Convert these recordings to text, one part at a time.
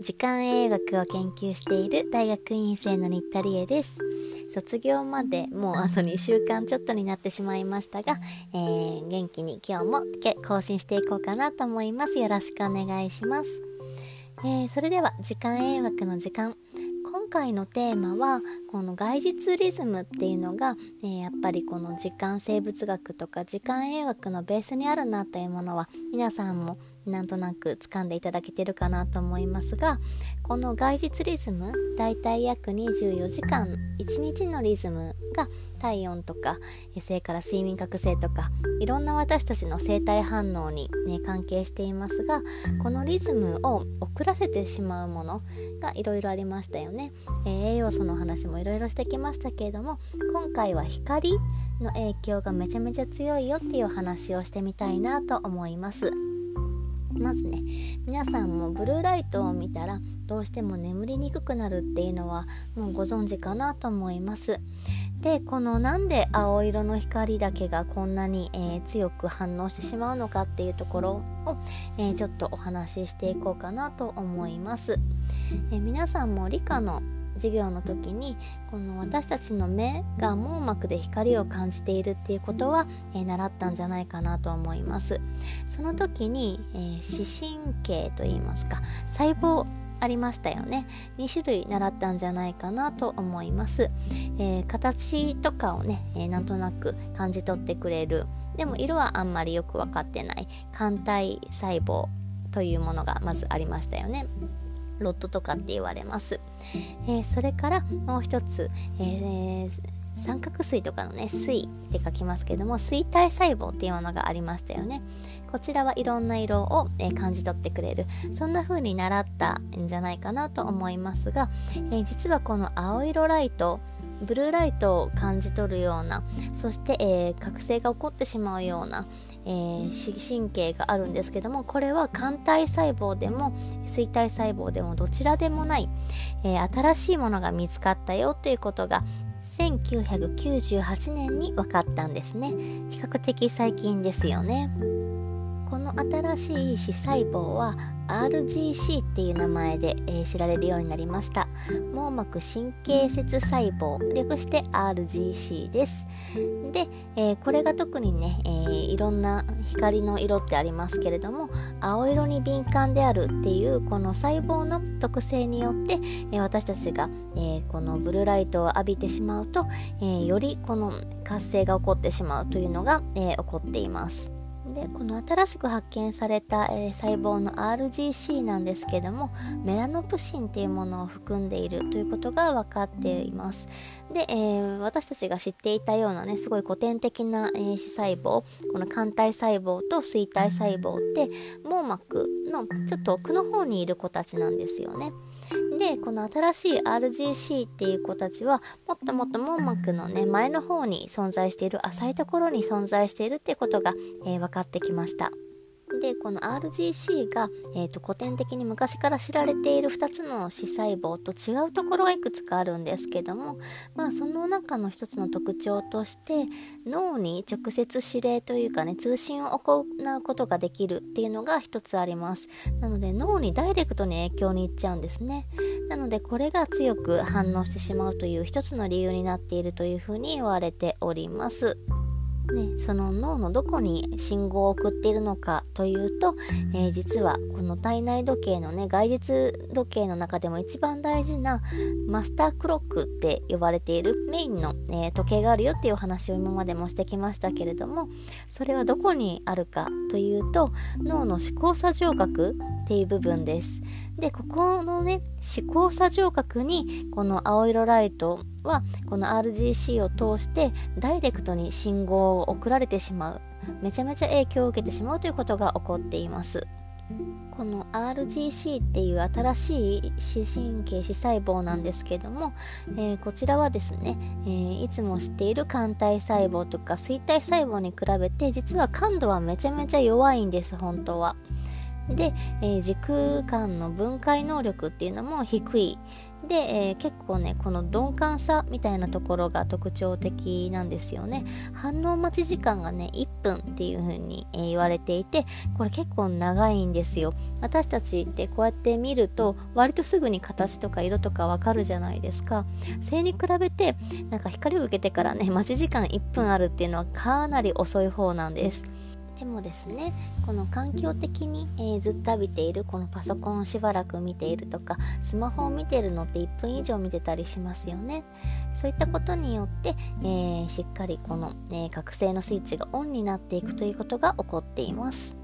時間栄学を研究している大学院生の新田理恵です。卒業までもうあと2週間ちょっとになってしまいましたが、えー、元気に今日も更新していこうかなと思います。よろしくお願いします、えー、それでは時間栄学の時間。今回のテーマはこの外実リズムっていうのが、えー、やっぱりこの時間生物学とか時間栄学のベースにあるなというものは皆さんもなんとなく掴んでいただけてるかなと思いますがこの外実リズムだいたい約24時間1日のリズムが体温とかそれから睡眠覚醒とかいろんな私たちの生体反応に、ね、関係していますがこのリズムを遅らせてしまうものがいろいろありましたよね、えー、栄養素の話もいろいろしてきましたけれども今回は光の影響がめちゃめちゃ強いよっていう話をしてみたいなと思います。まずね。皆さんもブルーライトを見たらどうしても眠りにくくなるっていうのはもうご存知かなと思います。でこのなんで青色の光だけがこんなに、えー、強く反応してしまうのかっていうところを、えー、ちょっとお話ししていこうかなと思います、えー、皆さんも理科の授業の時にこの私たちの目が網膜で光を感じているっていうことは、えー、習ったんじゃないかなと思います。その時に、えー、視神経といいますか細胞ありましたよね。2種類習ったんじゃないかなと思います、えー、形とかをね、えー、なんとなく感じ取ってくれる。でも色はあんまりよく分かってない。肝体細胞というものがまずありましたよね。ロットとかって言われます、えー、それからもう一つ、えー、三角錐とかのね水って書きますけども水体細胞っていうものがありましたよね。こちらはいろんな色を、え、感じ取ってくれる。そんな風に習ったんじゃないかなと思いますが、え、実はこの青色ライトブルーライトを感じ取るようなそして、えー、覚醒が起こってしまうような、えー、神経があるんですけどもこれは肝体細胞でも錐体細胞でもどちらでもない、えー、新しいものが見つかったよということが1998年に分かったんですね。比較的最近ですよね。この新しい視細胞は RGC っていう名前で、えー、知られるようになりました。網膜神経節細胞略して RGC です。で、えー、これが特にね、えー、いろんな光の色ってありますけれども青色に敏感であるっていうこの細胞の特性によって、え私たちが、えこのブルーライトを浴びてしまうと、えよりこの活性が起こってしまうというのが、え起こっています。でこの新しく発見された、えー、細胞の RGC なんですけどもメラノプシンっていうものを含んでいるということが分かっています。で、えー、私たちが知っていたようなねすごい古典的な、えー、視細胞この肝体細胞と錐体細胞って網膜のちょっと奥の方にいる子たちなんですよね。でこの新しい RGC っていう子たちはもっともっと網膜のね前の方に存在している浅いところに存在しているってことが、えー、分かってきました。でこの RGC が、えーと、古典的に昔から知られている2つの視細胞と違うところがいくつかあるんですけども、まあ、その中の一つの特徴として脳に直接指令というかね通信を行うことができるっていうのが一つあります。なので脳にダイレクトに影響にいっちゃうんですね。なのでこれが強く反応してしまうという一つの理由になっているというふうに言われております。ね、その脳のどこに信号を送っているのかというと、えー、実はこの体内時計のね外実時計の中でも一番大事なマスタークロックって呼ばれているメインの、えー、時計があるよっていうお話を今までもしてきましたけれどもそれはどこにあるかというと脳の思考作上核っていう部分です。でここのね思考作上核にこの青色ライトはこの RGC を通してダイレクトに信号を送られてしまう。めちゃめちゃ影響を受けてしまうということが起こっています。この RGC っていう新しい視神経視細胞なんですけども、えー、こちらはですね、えー、いつも知っている肝体細胞とか錐体細胞に比べて実は感度はめちゃめちゃ弱いんです本当は。で、えー、時空間の分解能力っていうのも低い。で、えー、結構ねこの鈍感さみたいなところが特徴的なんですよね。反応待ち時間がね1分っていう風に、えー、言われていてこれ結構長いんですよ。私たちってこうやって見ると割とすぐに形とか色とかわかるじゃないですか。それに比べてなんか光を受けてからね待ち時間1分あるっていうのはかなり遅い方なんです。でもですねこの環境的に、えー、ずっと浴びているこのパソコンをしばらく見ているとかスマホを見てるのって1分以上見てたりしますよね。そういったことによって、えー、しっかりこの、え、覚醒のスイッチがオンになっていくということが起こっています。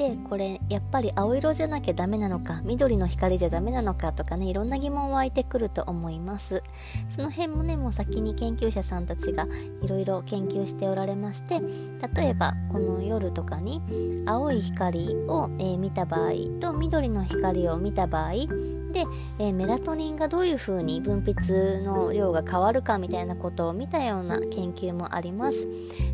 でこれやっぱり青色じゃなきゃダメなのか緑の光じゃダメなのかとかねいろんな疑問湧いてくると思います。その辺もねもう先に研究者さんたちがいろいろ研究しておられまして例えばこの夜とかに青い光を、えー、見た場合と緑の光を見た場合で、えー、メラトニンがどういうふうに分泌の量が変わるかみたいなことを見たような研究もあります。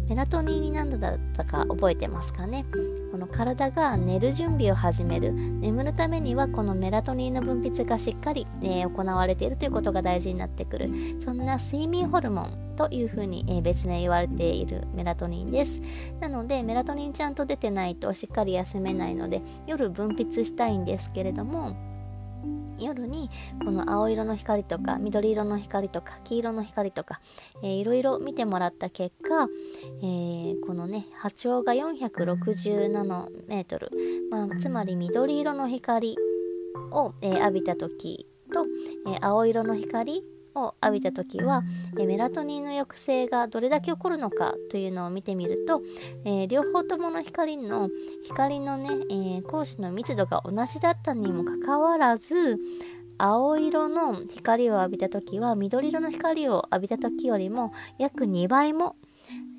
メラトニンに何だったか覚えてますかね？この体が寝る準備を始める。眠るためにはこのメラトニンの分泌がしっかり、えー、行われているということが大事になってくる。そんな睡眠ホルモンというふうに、え、別名言われているメラトニンです。なのでメラトニンちゃんと出てないとしっかり休めないので夜分泌したいんですけれども夜にこの青色の光とか緑色の光とか黄色の光とか、えー、いろいろ見てもらった結果、えー、このね波長が460ナノメートル、まあ、つまり緑色の光を、えー、浴びた時と、え青色の光を浴びた時は、えメラトニンの抑制がどれだけ起こるのかというのを見てみると、えー、両方ともの光の光のね、えー、光子の密度が同じだったにもかかわらず青色の光を浴びた時は緑色の光を浴びた時よりも約2倍も、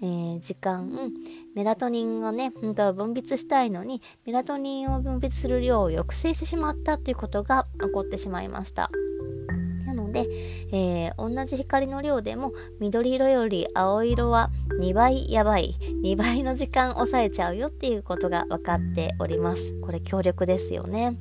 えー、時間メラトニンをね本当は分泌したいのにメラトニンを分泌する量を抑制してしまったということが起こってしまいました。で、えー、同じ光の量でも緑色より青色は2倍やばい2倍の時間抑えちゃうよっていうことが分かっております。これ強力ですよね。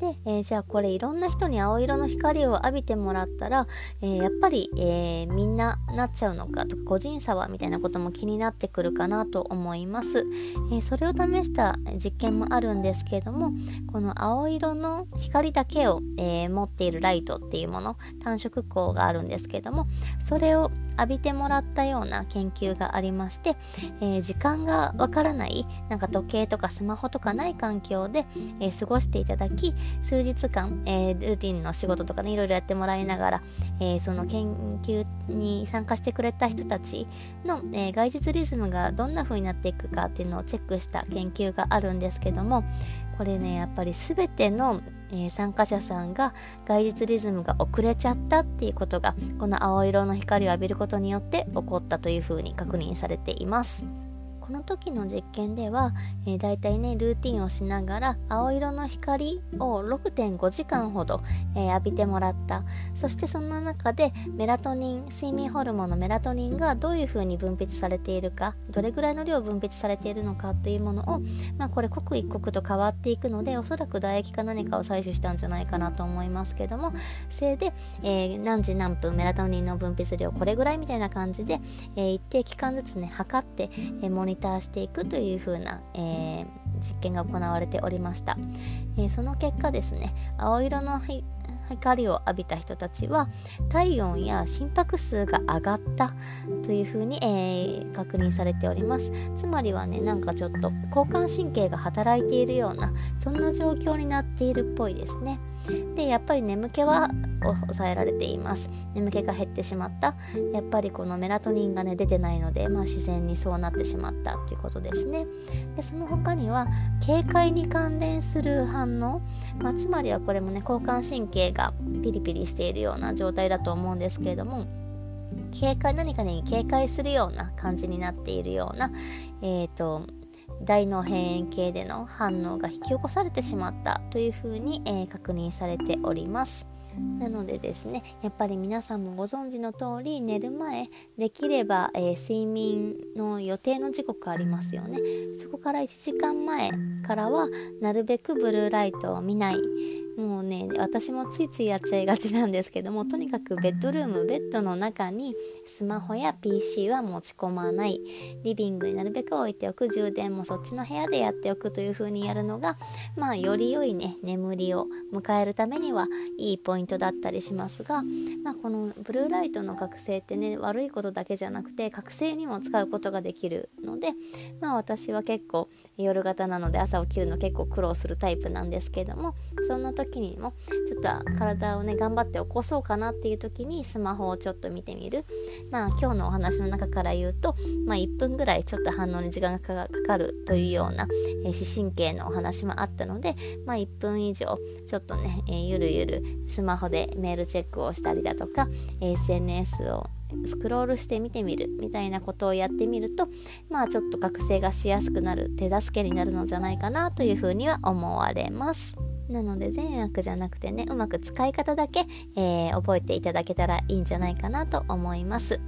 で、えー、じゃあこれいろんな人に青色の光を浴びてもらったら、えー、やっぱり、えー、みんななっちゃうのかとか個人差はみたいなことも気になってくるかなと思います、えそれを試した実験もあるんですけれどもこの青色の光だけを、え持っているライトっていうもの単色光があるんですけれどもそれを浴びてもらったような研究がありまして、えー、時間がわからないなんか時計とかスマホとかない環境で、えー、過ごしていただき数日間、えー、ルーティンの仕事とかねいろいろやってもらいながら、えその研究に参加してくれた人たちの、え外日リズムがどんな風になっていくかっていうのをチェックした研究があるんですけどもこれねやっぱり全てのえー、参加者さんが外日リズムが遅れちゃったっていうことがこの青色の光を浴びることによって起こったというふうに確認されています。この時の実験では、えー、だいたいねルーティンをしながら青色の光を6.5時間ほど、えー、浴びてもらった。そしてその中でメラトニン睡眠ホルモンのメラトニンがどういうふうに分泌されているかどれぐらいの量分泌されているのかというものを、まあ、これ刻一刻と変わっていくのでおそらく唾液か何かを採取したんじゃないかなと思いますけどもそれで、えー、何時何分メラトニンの分泌量これぐらいみたいな感じで、え一定期間ずつね測って、えモニターしていくという風な、えー、実験が行われておりました、えー、その結果ですね青色の光を浴びた人たちは体温や心拍数が上がったというふうに、えー、確認されております。つまりはねなんかちょっと交感神経が働いているようなそんな状況になっているっぽいですね。でやっぱり眠気は抑えられています。眠気が減ってしまった。やっぱりこのメラトニンがね出てないので、まあ、自然にそうなってしまったということですね。でその他には警戒に関連する反応、まあ、つまりはこれもね交感神経がピリピリしているような状態だと思うんですけれども警戒何かに警戒するような感じになっているような、えーと大脳辺縁系での反応が引き起こされてしまったというふうに、えー、確認されております。なのでですねやっぱり皆さんもご存知の通り寝る前できれば、えー、睡眠の予定の時刻ありますよねそこから1時間前からはなるべくブルーライトを見ないもうね私もついついやっちゃいがちなんですけどもとにかくベッドルームベッドの中にスマホや PC は持ち込まない。リビングになるべく置いておく。充電もそっちの部屋でやっておくという風にやるのがまあより良いね眠りを迎えるためにはいいポイントだったりしますが、まあ、このブルーライトの覚醒ってね悪いことだけじゃなくて覚醒にも使うことができるのでまあ私は結構夜型なので朝起きるの結構苦労するタイプなんですけどもそんな時時にもちょっと体をね頑張って起こそうかなっていう時にスマホをちょっと見てみるまあ今日のお話の中から言うと、まあ、1分ぐらいちょっと反応に時間がかかるというような、えー、視神経のお話もあったので、まあ、1分以上ちょっとね、えー、ゆるゆるスマホでメールチェックをしたりだとか SNS をスクロールして見てみるみたいなことをやってみるとまあちょっと覚醒がしやすくなる手助けになるのじゃないかなというふうには思われます。なので善悪じゃなくてねうまく使い方だけ、えー、覚えていただけたらいいんじゃないかなと思います。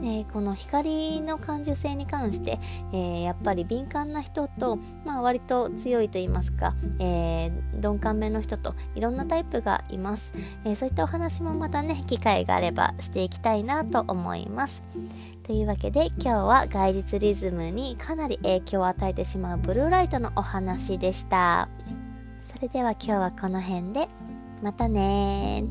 えー、この光の感受性に関して、えー、やっぱり敏感な人と、まあ、割と強いと言いますか、えー、鈍感めの人といろんなタイプがいます、えそういったお話もまたね機会があればしていきたいなと思いますというわけで今日は外実リズムにかなり影響を与えてしまうブルーライトのお話でした。それでは今日はこの辺で。またね